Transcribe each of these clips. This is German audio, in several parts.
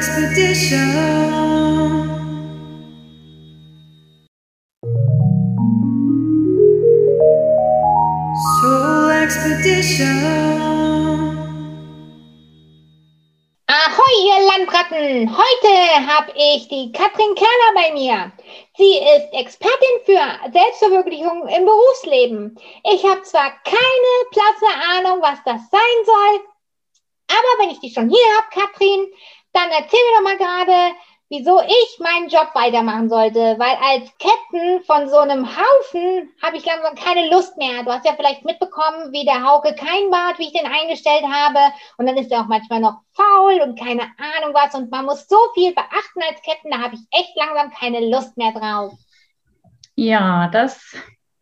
Expedition. Soul Expedition. Ahoi, ihr Landratten! Heute habe ich die Katrin Kerner bei mir. Sie ist Expertin für Selbstverwirklichung im Berufsleben. Ich habe zwar keine blasse Ahnung, was das sein soll, aber wenn ich die schon hier habe, Katrin, dann erzähl mir doch mal gerade, wieso ich meinen Job weitermachen sollte. Weil als Captain von so einem Haufen habe ich langsam keine Lust mehr. Du hast ja vielleicht mitbekommen, wie der Hauke kein Bart, wie ich den eingestellt habe. Und dann ist er auch manchmal noch faul und keine Ahnung was. Und man muss so viel beachten als Captain, da habe ich echt langsam keine Lust mehr drauf. Ja, das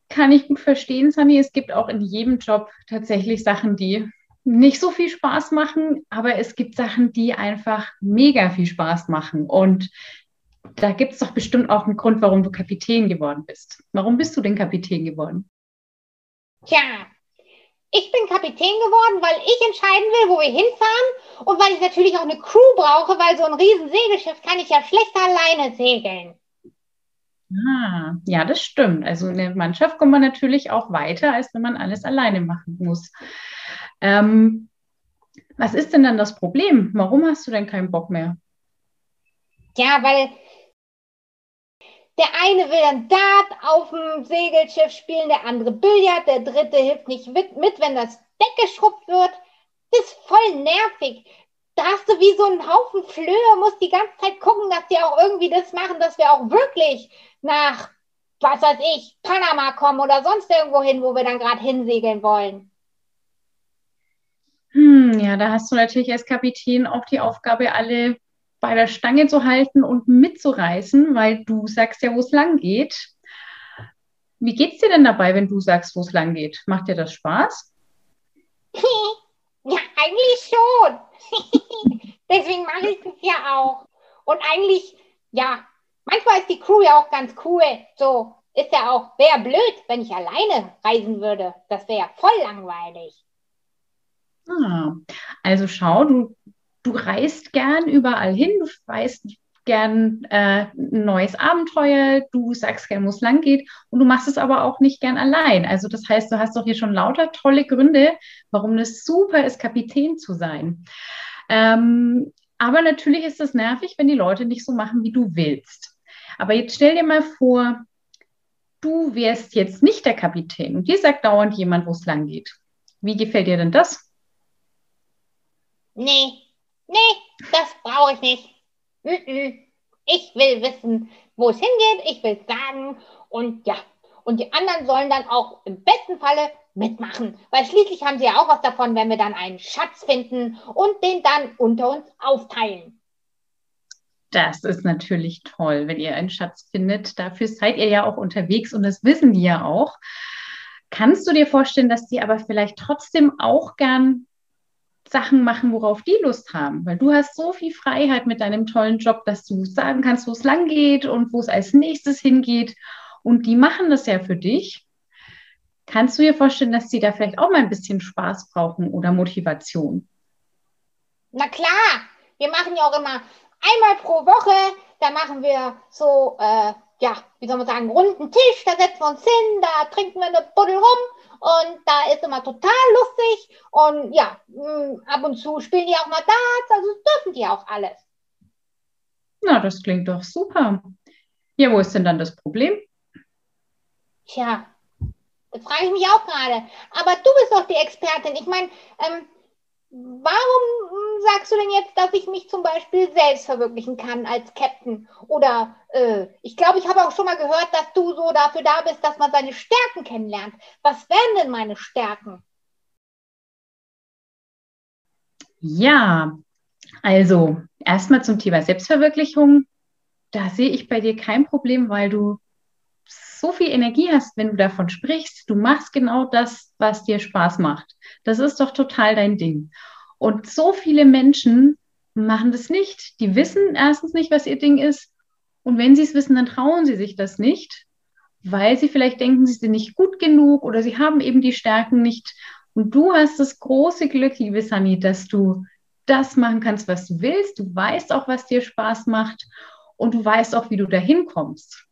kann ich gut verstehen, Sami. Es gibt auch in jedem Job tatsächlich Sachen, die nicht so viel Spaß machen, aber es gibt Sachen, die einfach mega viel Spaß machen. Und da gibt es doch bestimmt auch einen Grund, warum du Kapitän geworden bist. Warum bist du denn Kapitän geworden? Tja, ich bin Kapitän geworden, weil ich entscheiden will, wo wir hinfahren und weil ich natürlich auch eine Crew brauche, weil so ein riesen Segelschiff kann ich ja schlecht alleine segeln. Ah, ja, das stimmt. Also in der Mannschaft kommt man natürlich auch weiter, als wenn man alles alleine machen muss. Ähm, was ist denn dann das Problem? Warum hast du denn keinen Bock mehr? Ja, weil der eine will dann Dart auf dem Segelschiff spielen, der andere Billard, der dritte hilft nicht mit, mit, wenn das Deck geschrubbt wird. Das ist voll nervig. Da hast du wie so einen Haufen Flöhe, musst die ganze Zeit gucken, dass die auch irgendwie das machen, dass wir auch wirklich nach, was weiß ich, Panama kommen oder sonst irgendwo hin, wo wir dann gerade hinsegeln wollen. Hm, ja, da hast du natürlich als Kapitän auch die Aufgabe, alle bei der Stange zu halten und mitzureißen, weil du sagst ja, wo es lang geht. Wie geht's dir denn dabei, wenn du sagst, wo es lang geht? Macht dir das Spaß? Ja, eigentlich schon. Deswegen mache ich das ja auch. Und eigentlich, ja, manchmal ist die Crew ja auch ganz cool. So ist ja auch, wäre blöd, wenn ich alleine reisen würde. Das wäre ja voll langweilig. Ah, also schau, du, du reist gern überall hin, du weißt gern äh, ein neues Abenteuer, du sagst gern, wo es lang geht und du machst es aber auch nicht gern allein. Also das heißt, du hast doch hier schon lauter tolle Gründe, warum es super ist, Kapitän zu sein. Ähm, aber natürlich ist es nervig, wenn die Leute nicht so machen, wie du willst. Aber jetzt stell dir mal vor, du wärst jetzt nicht der Kapitän und dir sagt dauernd jemand, wo es lang geht. Wie gefällt dir denn das? Nee, nee, das brauche ich nicht. Ich will wissen, wo es hingeht, ich will sagen und ja, und die anderen sollen dann auch im besten Falle mitmachen, weil schließlich haben sie ja auch was davon, wenn wir dann einen Schatz finden und den dann unter uns aufteilen. Das ist natürlich toll, wenn ihr einen Schatz findet. Dafür seid ihr ja auch unterwegs und das wissen die ja auch. Kannst du dir vorstellen, dass die aber vielleicht trotzdem auch gern Sachen machen, worauf die Lust haben. Weil du hast so viel Freiheit mit deinem tollen Job, dass du sagen kannst, wo es lang geht und wo es als nächstes hingeht. Und die machen das ja für dich. Kannst du dir vorstellen, dass sie da vielleicht auch mal ein bisschen Spaß brauchen oder Motivation? Na klar, wir machen ja auch immer einmal pro Woche, da machen wir so, äh, ja, wie soll man sagen, runden Tisch, da setzen wir uns hin, da trinken wir eine Buddel rum und da ist immer total lustig und ja, mm, ab und zu spielen die auch mal Darts, also dürfen die auch alles. Na, das klingt doch super. Ja, wo ist denn dann das Problem? Tja, das frage ich mich auch gerade. Aber du bist doch die Expertin. Ich meine, ähm, warum sagst du denn jetzt, dass ich mich zum Beispiel selbst verwirklichen kann als Captain? Oder äh, ich glaube, ich habe auch schon mal gehört, dass du so dafür da bist, dass man seine Stärken kennenlernt. Was wären denn meine Stärken? Ja, also erstmal zum Thema Selbstverwirklichung. Da sehe ich bei dir kein Problem, weil du so viel Energie hast, wenn du davon sprichst. Du machst genau das, was dir Spaß macht. Das ist doch total dein Ding. Und so viele Menschen machen das nicht. Die wissen erstens nicht, was ihr Ding ist. Und wenn sie es wissen, dann trauen sie sich das nicht, weil sie vielleicht denken, sie sind nicht gut genug oder sie haben eben die Stärken nicht. Und du hast das große Glück, liebe Sani, dass du das machen kannst, was du willst. Du weißt auch, was dir Spaß macht und du weißt auch, wie du dahin kommst.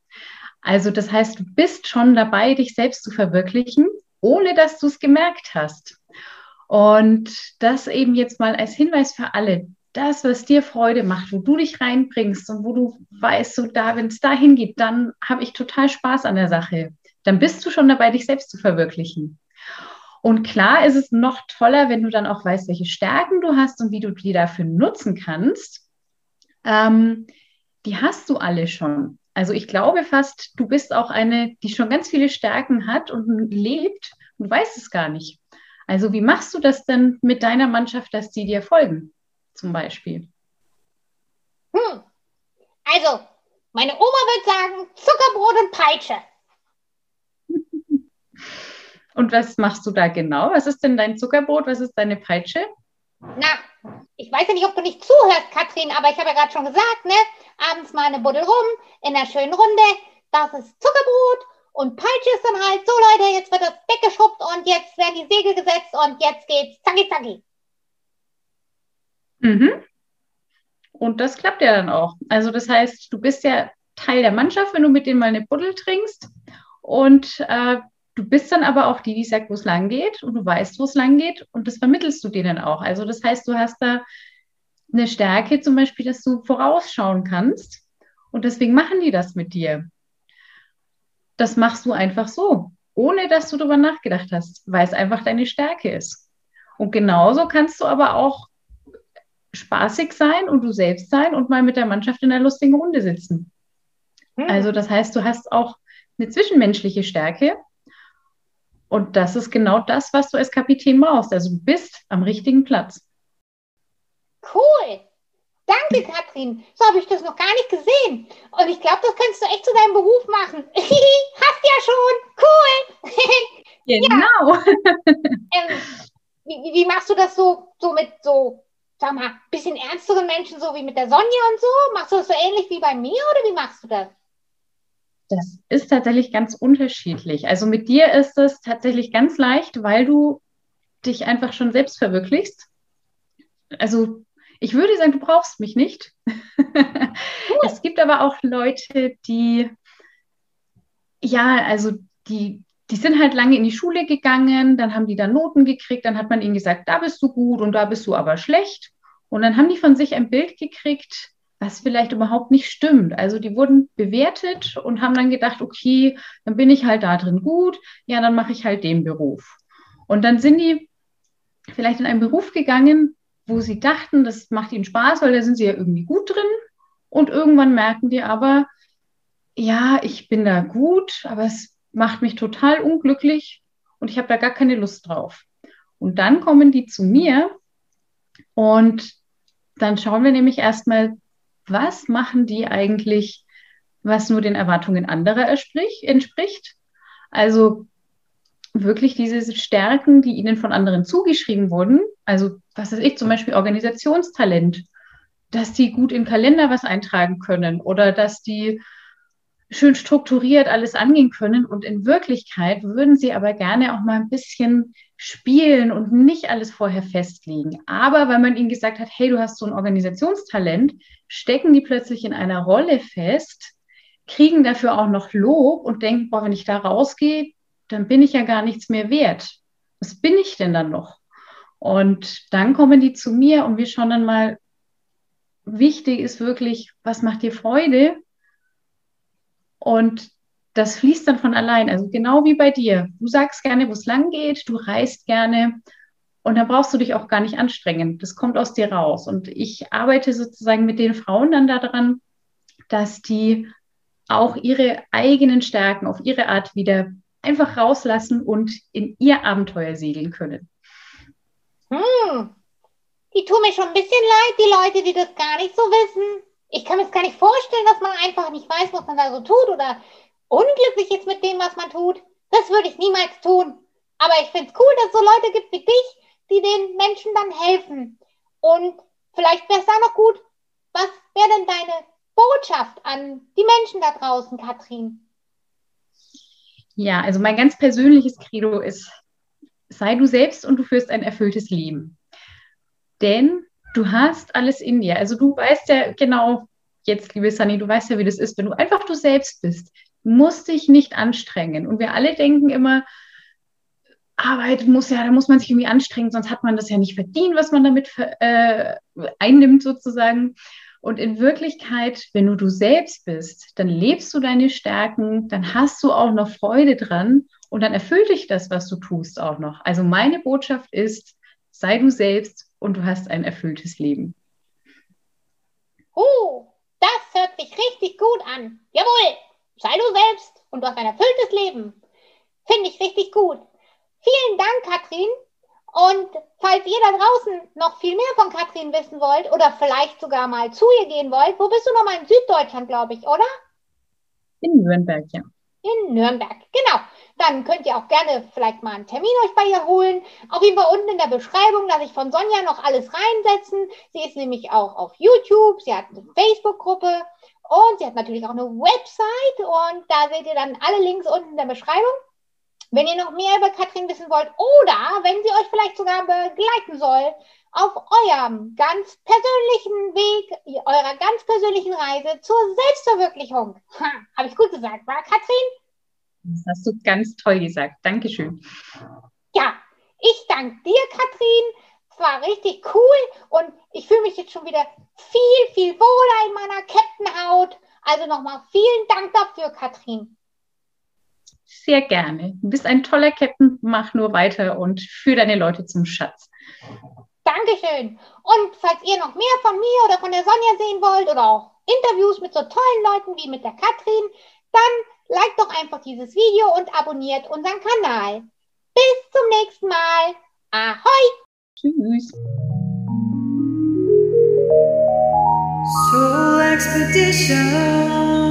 Also das heißt, du bist schon dabei, dich selbst zu verwirklichen, ohne dass du es gemerkt hast. Und das eben jetzt mal als Hinweis für alle. Das, was dir Freude macht, wo du dich reinbringst und wo du weißt, so da, wenn es dahin geht, dann habe ich total Spaß an der Sache. Dann bist du schon dabei, dich selbst zu verwirklichen. Und klar ist es noch toller, wenn du dann auch weißt, welche Stärken du hast und wie du die dafür nutzen kannst. Ähm, die hast du alle schon. Also ich glaube fast, du bist auch eine, die schon ganz viele Stärken hat und lebt und weißt es gar nicht. Also wie machst du das denn mit deiner Mannschaft, dass die dir folgen, zum Beispiel? Hm. Also, meine Oma wird sagen, Zuckerbrot und Peitsche. Und was machst du da genau? Was ist denn dein Zuckerbrot? Was ist deine Peitsche? Na, ich weiß ja nicht, ob du nicht zuhörst, Katrin, aber ich habe ja gerade schon gesagt, ne? Abends mal eine Buddel rum, in einer schönen Runde. Das ist Zuckerbrot und Peitsche ist dann halt so, Leute, jetzt wird das Deck geschrubbt und jetzt werden die Segel gesetzt und jetzt geht's zacki zacki. Mhm. Und das klappt ja dann auch. Also das heißt, du bist ja Teil der Mannschaft, wenn du mit denen mal eine Buddel trinkst. Und äh, Du bist dann aber auch die, die sagt, wo es lang geht und du weißt, wo es lang geht und das vermittelst du denen auch. Also das heißt, du hast da eine Stärke zum Beispiel, dass du vorausschauen kannst und deswegen machen die das mit dir. Das machst du einfach so, ohne dass du darüber nachgedacht hast, weil es einfach deine Stärke ist. Und genauso kannst du aber auch spaßig sein und du selbst sein und mal mit der Mannschaft in einer lustigen Runde sitzen. Hm. Also das heißt, du hast auch eine zwischenmenschliche Stärke und das ist genau das, was du als Kapitän brauchst. Also du bist am richtigen Platz. Cool. Danke, Katrin. So habe ich das noch gar nicht gesehen. Und ich glaube, das kannst du echt zu deinem Beruf machen. Hast ja schon. Cool. genau. ähm, wie, wie, machst du das so, so mit so, sag mal, bisschen ernsteren Menschen, so wie mit der Sonja und so? Machst du das so ähnlich wie bei mir oder wie machst du das? Das ist tatsächlich ganz unterschiedlich. Also mit dir ist es tatsächlich ganz leicht, weil du dich einfach schon selbst verwirklichst. Also ich würde sagen, du brauchst mich nicht. es gibt aber auch Leute, die, ja, also die, die sind halt lange in die Schule gegangen, dann haben die da Noten gekriegt, dann hat man ihnen gesagt, da bist du gut und da bist du aber schlecht. Und dann haben die von sich ein Bild gekriegt, was vielleicht überhaupt nicht stimmt. Also die wurden bewertet und haben dann gedacht, okay, dann bin ich halt da drin gut, ja, dann mache ich halt den Beruf. Und dann sind die vielleicht in einen Beruf gegangen, wo sie dachten, das macht ihnen Spaß, weil da sind sie ja irgendwie gut drin. Und irgendwann merken die aber, ja, ich bin da gut, aber es macht mich total unglücklich und ich habe da gar keine Lust drauf. Und dann kommen die zu mir und dann schauen wir nämlich erstmal, was machen die eigentlich, was nur den Erwartungen anderer entspricht? Also wirklich diese Stärken, die ihnen von anderen zugeschrieben wurden. Also, was weiß ich, zum Beispiel Organisationstalent, dass die gut im Kalender was eintragen können oder dass die schön strukturiert alles angehen können. Und in Wirklichkeit würden sie aber gerne auch mal ein bisschen spielen und nicht alles vorher festlegen. Aber weil man ihnen gesagt hat, hey, du hast so ein Organisationstalent, stecken die plötzlich in einer Rolle fest, kriegen dafür auch noch Lob und denken, boah, wenn ich da rausgehe, dann bin ich ja gar nichts mehr wert. Was bin ich denn dann noch? Und dann kommen die zu mir und wir schauen dann mal, wichtig ist wirklich, was macht dir Freude? Und das fließt dann von allein. Also genau wie bei dir. Du sagst gerne, wo es lang geht, du reist gerne und dann brauchst du dich auch gar nicht anstrengen. Das kommt aus dir raus. Und ich arbeite sozusagen mit den Frauen dann daran, dass die auch ihre eigenen Stärken auf ihre Art wieder einfach rauslassen und in ihr Abenteuer segeln können. Hm. Die tun mir schon ein bisschen leid, die Leute, die das gar nicht so wissen. Ich kann mir das gar nicht vorstellen, dass man einfach nicht weiß, was man da so tut oder unglücklich ist mit dem, was man tut. Das würde ich niemals tun. Aber ich finde es cool, dass es so Leute gibt wie dich, die den Menschen dann helfen. Und vielleicht wäre es da noch gut, was wäre denn deine Botschaft an die Menschen da draußen, Katrin? Ja, also mein ganz persönliches Credo ist, sei du selbst und du führst ein erfülltes Leben. Denn du hast alles in dir. Also du weißt ja genau, jetzt, liebe Sunny, du weißt ja, wie das ist, wenn du einfach du selbst bist. Du musst dich nicht anstrengen. Und wir alle denken immer, Arbeit muss ja, da muss man sich irgendwie anstrengen, sonst hat man das ja nicht verdient, was man damit äh, einnimmt sozusagen. Und in Wirklichkeit, wenn du du selbst bist, dann lebst du deine Stärken, dann hast du auch noch Freude dran und dann erfüllt dich das, was du tust, auch noch. Also meine Botschaft ist, sei du selbst und du hast ein erfülltes Leben. Oh, das hört sich richtig gut an. Jawohl, sei du selbst und du hast ein erfülltes Leben. Finde ich richtig gut. Vielen Dank, Katrin. Und falls ihr da draußen noch viel mehr von Katrin wissen wollt oder vielleicht sogar mal zu ihr gehen wollt, wo bist du nochmal in Süddeutschland, glaube ich, oder? In Nürnberg, ja. In Nürnberg, genau. Dann könnt ihr auch gerne vielleicht mal einen Termin euch bei ihr holen. Auf jeden Fall unten in der Beschreibung lasse ich von Sonja noch alles reinsetzen. Sie ist nämlich auch auf YouTube, sie hat eine Facebook-Gruppe und sie hat natürlich auch eine Website und da seht ihr dann alle Links unten in der Beschreibung. Wenn ihr noch mehr über Katrin wissen wollt oder wenn sie euch vielleicht sogar begleiten soll auf eurem ganz persönlichen Weg, eurer ganz persönlichen Reise zur Selbstverwirklichung. Habe ich gut gesagt, war Katrin? Das hast du ganz toll gesagt. Dankeschön. Ja, ich danke dir, Katrin. Es war richtig cool und ich fühle mich jetzt schon wieder viel, viel wohler in meiner Kettenhaut. Also nochmal vielen Dank dafür, Katrin. Sehr gerne. Du bist ein toller Captain. Mach nur weiter und führe deine Leute zum Schatz. Dankeschön. Und falls ihr noch mehr von mir oder von der Sonja sehen wollt oder auch Interviews mit so tollen Leuten wie mit der Katrin, dann liked doch einfach dieses Video und abonniert unseren Kanal. Bis zum nächsten Mal. Ahoi! Tschüss. Soul Expedition.